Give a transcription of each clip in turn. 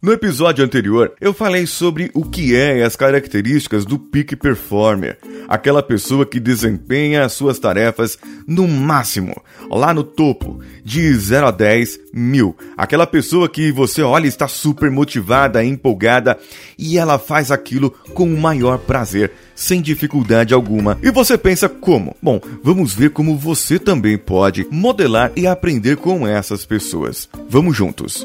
No episódio anterior, eu falei sobre o que é e as características do peak performer, aquela pessoa que desempenha as suas tarefas no máximo, lá no topo, de 0 a 10 mil. Aquela pessoa que você olha está super motivada, empolgada e ela faz aquilo com o maior prazer, sem dificuldade alguma. E você pensa como? Bom, vamos ver como você também pode modelar e aprender com essas pessoas. Vamos juntos.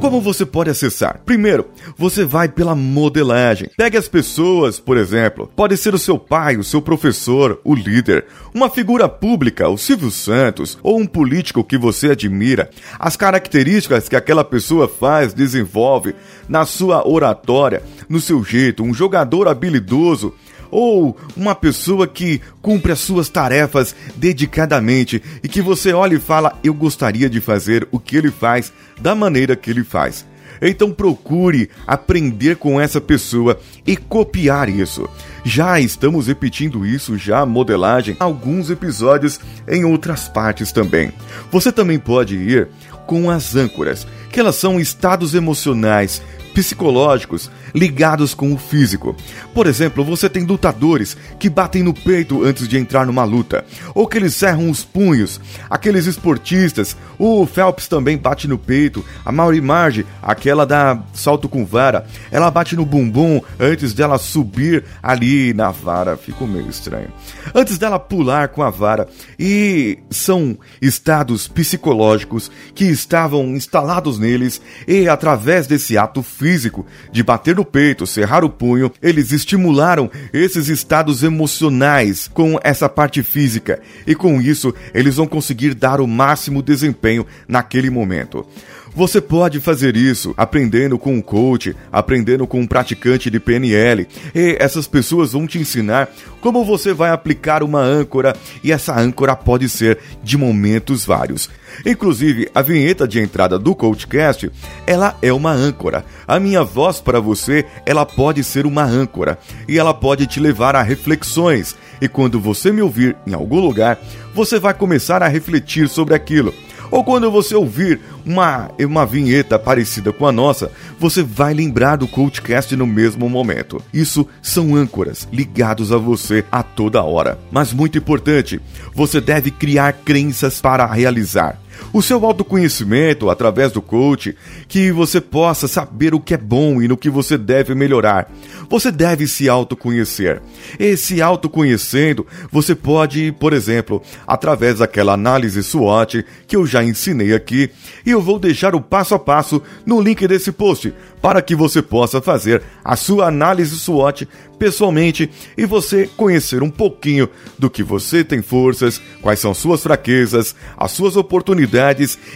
Como você pode acessar? Primeiro, você vai pela modelagem. Pegue as pessoas, por exemplo. Pode ser o seu pai, o seu professor, o líder, uma figura pública, o Silvio Santos, ou um político que você admira. As características que aquela pessoa faz, desenvolve na sua oratória, no seu jeito, um jogador habilidoso ou uma pessoa que cumpre as suas tarefas dedicadamente e que você olha e fala: Eu gostaria de fazer o que ele faz da maneira que ele faz. Então procure aprender com essa pessoa e copiar isso. Já estamos repetindo isso já modelagem alguns episódios em outras partes também. Você também pode ir com as âncoras, que elas são estados emocionais, psicológicos ligados com o físico. Por exemplo, você tem lutadores que batem no peito antes de entrar numa luta, ou que eles cerram os punhos. Aqueles esportistas, o Phelps também bate no peito, a Mauri Marge, aquela da salto com vara, ela bate no bumbum antes dela subir ali na vara. Ficou meio estranho. Antes dela pular com a vara. E são estados psicológicos que estavam instalados neles e através desse ato físico de bater no peito, cerrar o punho, eles estimularam esses estados emocionais com essa parte física e com isso eles vão conseguir dar o máximo desempenho naquele momento. Você pode fazer isso aprendendo com um coach, aprendendo com um praticante de PNL, e essas pessoas vão te ensinar como você vai aplicar uma âncora, e essa âncora pode ser de momentos vários. Inclusive, a vinheta de entrada do Coachcast, ela é uma âncora. A minha voz para você, ela pode ser uma âncora e ela pode te levar a reflexões. E quando você me ouvir em algum lugar, você vai começar a refletir sobre aquilo ou quando você ouvir uma, uma vinheta parecida com a nossa, você vai lembrar do CoachCast no mesmo momento. Isso são âncoras ligados a você a toda hora. Mas muito importante, você deve criar crenças para realizar o seu autoconhecimento através do coach, que você possa saber o que é bom e no que você deve melhorar. Você deve se autoconhecer. E se autoconhecendo, você pode, por exemplo, através daquela análise SWOT que eu já ensinei aqui, e eu vou deixar o passo a passo no link desse post para que você possa fazer a sua análise SWOT pessoalmente e você conhecer um pouquinho do que você tem forças, quais são suas fraquezas, as suas oportunidades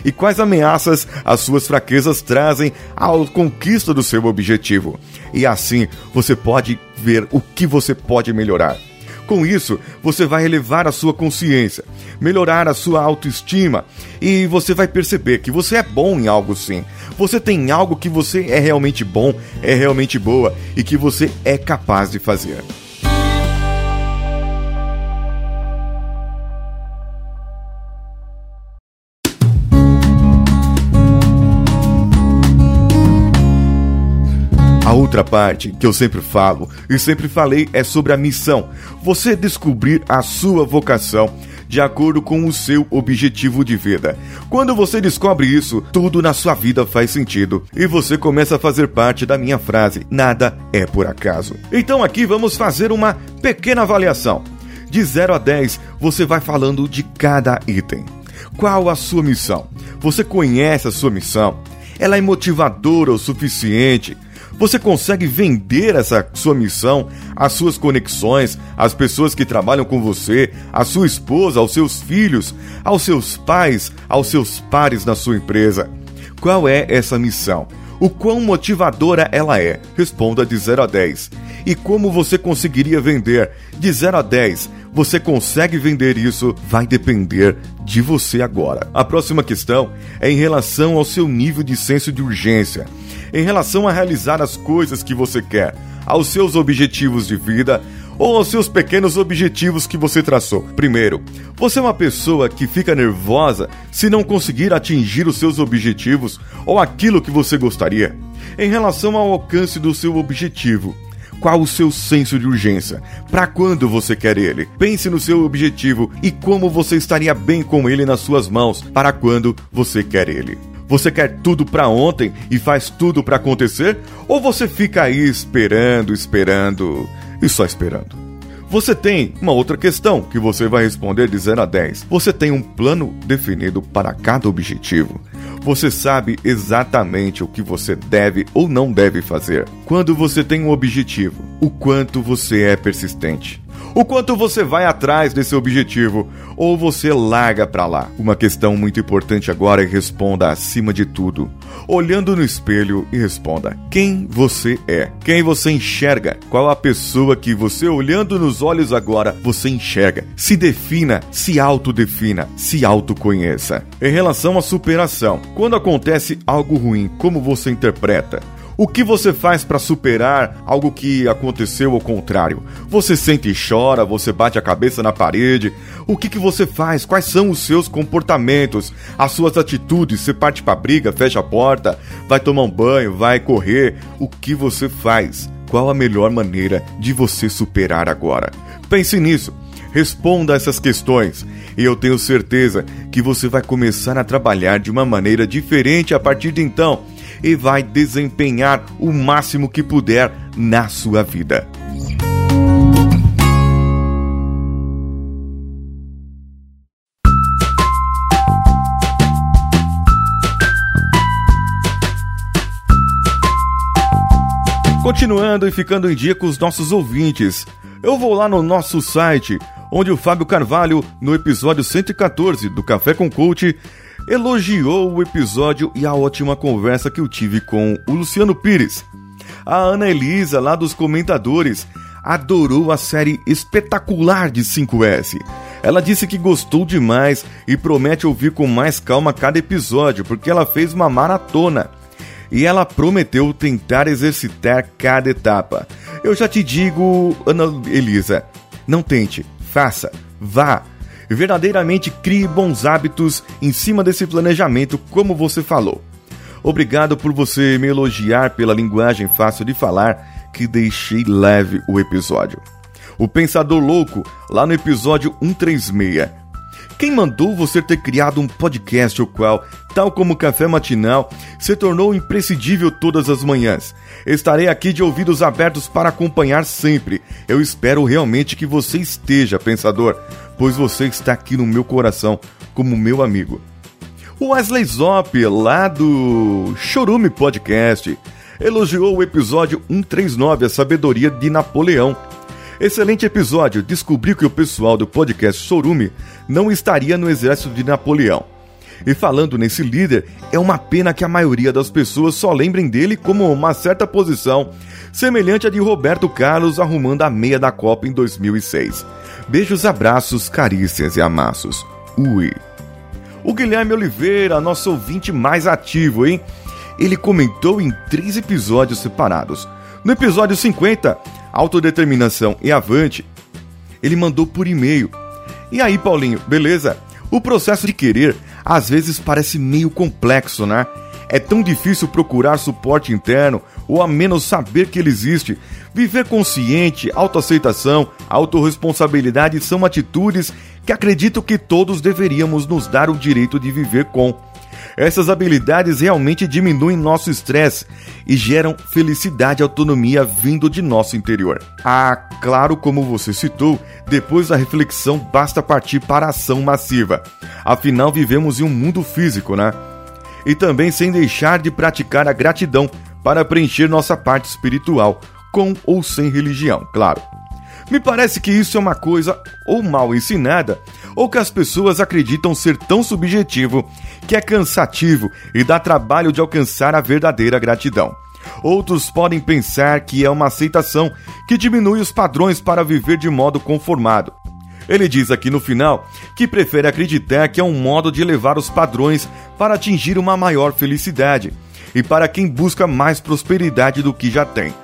e quais ameaças as suas fraquezas trazem à conquista do seu objetivo. E assim você pode ver o que você pode melhorar. Com isso, você vai elevar a sua consciência, melhorar a sua autoestima e você vai perceber que você é bom em algo sim. Você tem algo que você é realmente bom, é realmente boa e que você é capaz de fazer. Outra parte que eu sempre falo e sempre falei é sobre a missão. Você descobrir a sua vocação de acordo com o seu objetivo de vida. Quando você descobre isso, tudo na sua vida faz sentido e você começa a fazer parte da minha frase: nada é por acaso. Então aqui vamos fazer uma pequena avaliação. De 0 a 10, você vai falando de cada item. Qual a sua missão? Você conhece a sua missão? Ela é motivadora o suficiente? Você consegue vender essa sua missão, as suas conexões, as pessoas que trabalham com você, a sua esposa, aos seus filhos, aos seus pais, aos seus pares na sua empresa. Qual é essa missão? O quão motivadora ela é? Responda de 0 a 10. E como você conseguiria vender? De 0 a 10, você consegue vender isso vai depender de você agora. A próxima questão é em relação ao seu nível de senso de urgência, em relação a realizar as coisas que você quer, aos seus objetivos de vida ou aos seus pequenos objetivos que você traçou. Primeiro, você é uma pessoa que fica nervosa se não conseguir atingir os seus objetivos ou aquilo que você gostaria. Em relação ao alcance do seu objetivo, qual o seu senso de urgência? Para quando você quer ele? Pense no seu objetivo e como você estaria bem com ele nas suas mãos para quando você quer ele. Você quer tudo para ontem e faz tudo para acontecer? Ou você fica aí esperando, esperando e só esperando? Você tem uma outra questão que você vai responder de 0 a 10. Você tem um plano definido para cada objetivo. Você sabe exatamente o que você deve ou não deve fazer. Quando você tem um objetivo, o quanto você é persistente o quanto você vai atrás desse objetivo ou você larga para lá. Uma questão muito importante agora é responda acima de tudo, olhando no espelho e responda: quem você é? Quem você enxerga? Qual a pessoa que você olhando nos olhos agora você enxerga? Se defina, se autodefina, se autoconheça. Em relação à superação, quando acontece algo ruim, como você interpreta? O que você faz para superar algo que aconteceu ao contrário? Você sente e chora, você bate a cabeça na parede. O que, que você faz? Quais são os seus comportamentos, as suas atitudes? Você parte para briga, fecha a porta, vai tomar um banho, vai correr? O que você faz? Qual a melhor maneira de você superar agora? Pense nisso. Responda essas questões e eu tenho certeza que você vai começar a trabalhar de uma maneira diferente a partir de então e vai desempenhar o máximo que puder na sua vida. Continuando e ficando em dia com os nossos ouvintes, eu vou lá no nosso site, onde o Fábio Carvalho, no episódio 114 do Café com Coach, elogiou o episódio e a ótima conversa que eu tive com o Luciano Pires. A Ana Elisa, lá dos comentadores, adorou a série espetacular de 5S. Ela disse que gostou demais e promete ouvir com mais calma cada episódio, porque ela fez uma maratona. E ela prometeu tentar exercitar cada etapa. Eu já te digo, Ana Elisa, não tente, faça, vá, verdadeiramente crie bons hábitos em cima desse planejamento, como você falou. Obrigado por você me elogiar pela linguagem fácil de falar que deixei leve o episódio. O Pensador Louco, lá no episódio 136. Quem mandou você ter criado um podcast o qual, tal como o Café Matinal, se tornou imprescindível todas as manhãs? Estarei aqui de ouvidos abertos para acompanhar sempre. Eu espero realmente que você esteja, pensador pois você está aqui no meu coração como meu amigo. O Wesley Zop, lá do Chorume Podcast, elogiou o episódio 139, A Sabedoria de Napoleão. Excelente episódio, descobriu que o pessoal do podcast Chorume não estaria no exército de Napoleão. E falando nesse líder, é uma pena que a maioria das pessoas só lembrem dele como uma certa posição, semelhante à de Roberto Carlos arrumando a meia da Copa em 2006. Beijos, abraços, carícias e amassos. Ui. O Guilherme Oliveira, nosso ouvinte mais ativo, hein? Ele comentou em três episódios separados. No episódio 50, Autodeterminação e Avante, ele mandou por e-mail. E aí, Paulinho, beleza? O processo de querer às vezes parece meio complexo, né? É tão difícil procurar suporte interno ou a menos saber que ele existe. Viver consciente, autoaceitação, autorresponsabilidade são atitudes que acredito que todos deveríamos nos dar o direito de viver com. Essas habilidades realmente diminuem nosso estresse e geram felicidade e autonomia vindo de nosso interior. Ah, claro, como você citou, depois da reflexão basta partir para a ação massiva. Afinal, vivemos em um mundo físico, né? E também sem deixar de praticar a gratidão para preencher nossa parte espiritual, com ou sem religião, claro. Me parece que isso é uma coisa ou mal ensinada, ou que as pessoas acreditam ser tão subjetivo que é cansativo e dá trabalho de alcançar a verdadeira gratidão. Outros podem pensar que é uma aceitação que diminui os padrões para viver de modo conformado. Ele diz aqui no final que prefere acreditar que é um modo de elevar os padrões para atingir uma maior felicidade e para quem busca mais prosperidade do que já tem.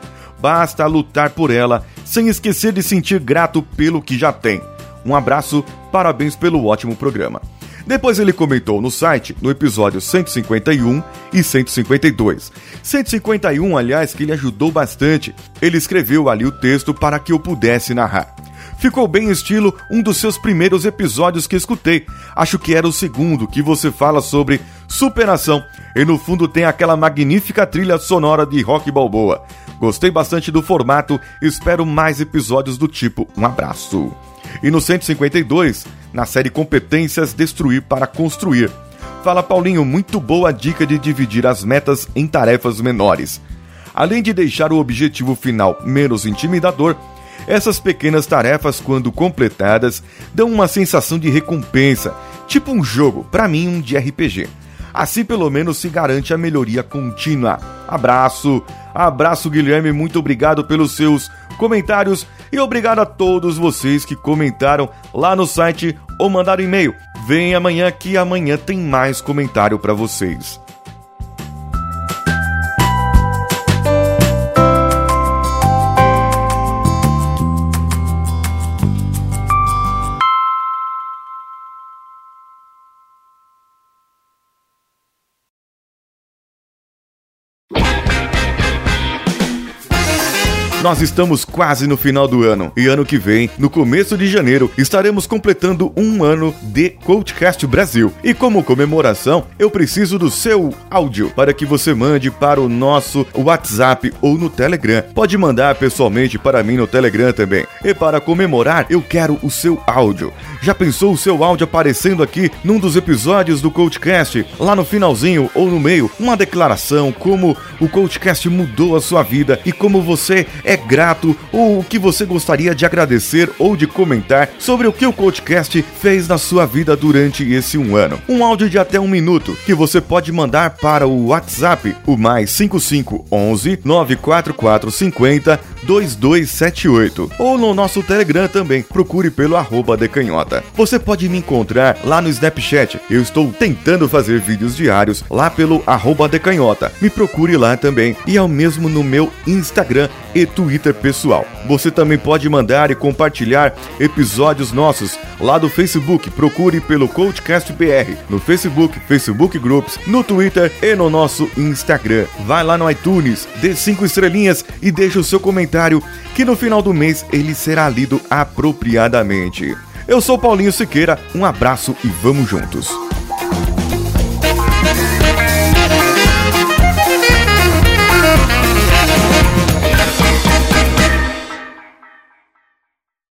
Basta lutar por ela sem esquecer de sentir grato pelo que já tem. Um abraço, parabéns pelo ótimo programa. Depois ele comentou no site, no episódio 151 e 152. 151, aliás, que ele ajudou bastante. Ele escreveu ali o texto para que eu pudesse narrar. Ficou bem estilo um dos seus primeiros episódios que escutei. Acho que era o segundo que você fala sobre superação e no fundo tem aquela magnífica trilha sonora de rock balboa. Gostei bastante do formato, espero mais episódios do tipo. Um abraço. E no 152, na série Competências Destruir para Construir. Fala Paulinho, muito boa a dica de dividir as metas em tarefas menores. Além de deixar o objetivo final menos intimidador, essas pequenas tarefas, quando completadas, dão uma sensação de recompensa, tipo um jogo, para mim um de RPG. Assim, pelo menos, se garante a melhoria contínua. Abraço, abraço, Guilherme. Muito obrigado pelos seus comentários e obrigado a todos vocês que comentaram lá no site ou mandaram e-mail. Vem amanhã que amanhã tem mais comentário para vocês. Nós estamos quase no final do ano e ano que vem, no começo de janeiro, estaremos completando um ano de Coachcast Brasil. E como comemoração, eu preciso do seu áudio para que você mande para o nosso WhatsApp ou no Telegram. Pode mandar pessoalmente para mim no Telegram também. E para comemorar, eu quero o seu áudio. Já pensou o seu áudio aparecendo aqui num dos episódios do Coachcast, lá no finalzinho ou no meio, uma declaração como o Coachcast mudou a sua vida e como você é grato ou o que você gostaria de agradecer ou de comentar sobre o que o Coachcast fez na sua vida durante esse um ano. Um áudio de até um minuto que você pode mandar para o WhatsApp, o mais 5511 94450 2278 ou no nosso Telegram também. Procure pelo arroba decanhota. Você pode me encontrar lá no Snapchat. Eu estou tentando fazer vídeos diários lá pelo arroba decanhota. Me procure lá também. E ao mesmo no meu Instagram e Twitter pessoal. Você também pode mandar e compartilhar episódios nossos lá do Facebook. Procure pelo Coachcast BR no Facebook, Facebook Groups, no Twitter e no nosso Instagram. Vai lá no iTunes, dê cinco estrelinhas e deixe o seu comentário que no final do mês ele será lido apropriadamente. Eu sou Paulinho Siqueira, um abraço e vamos juntos.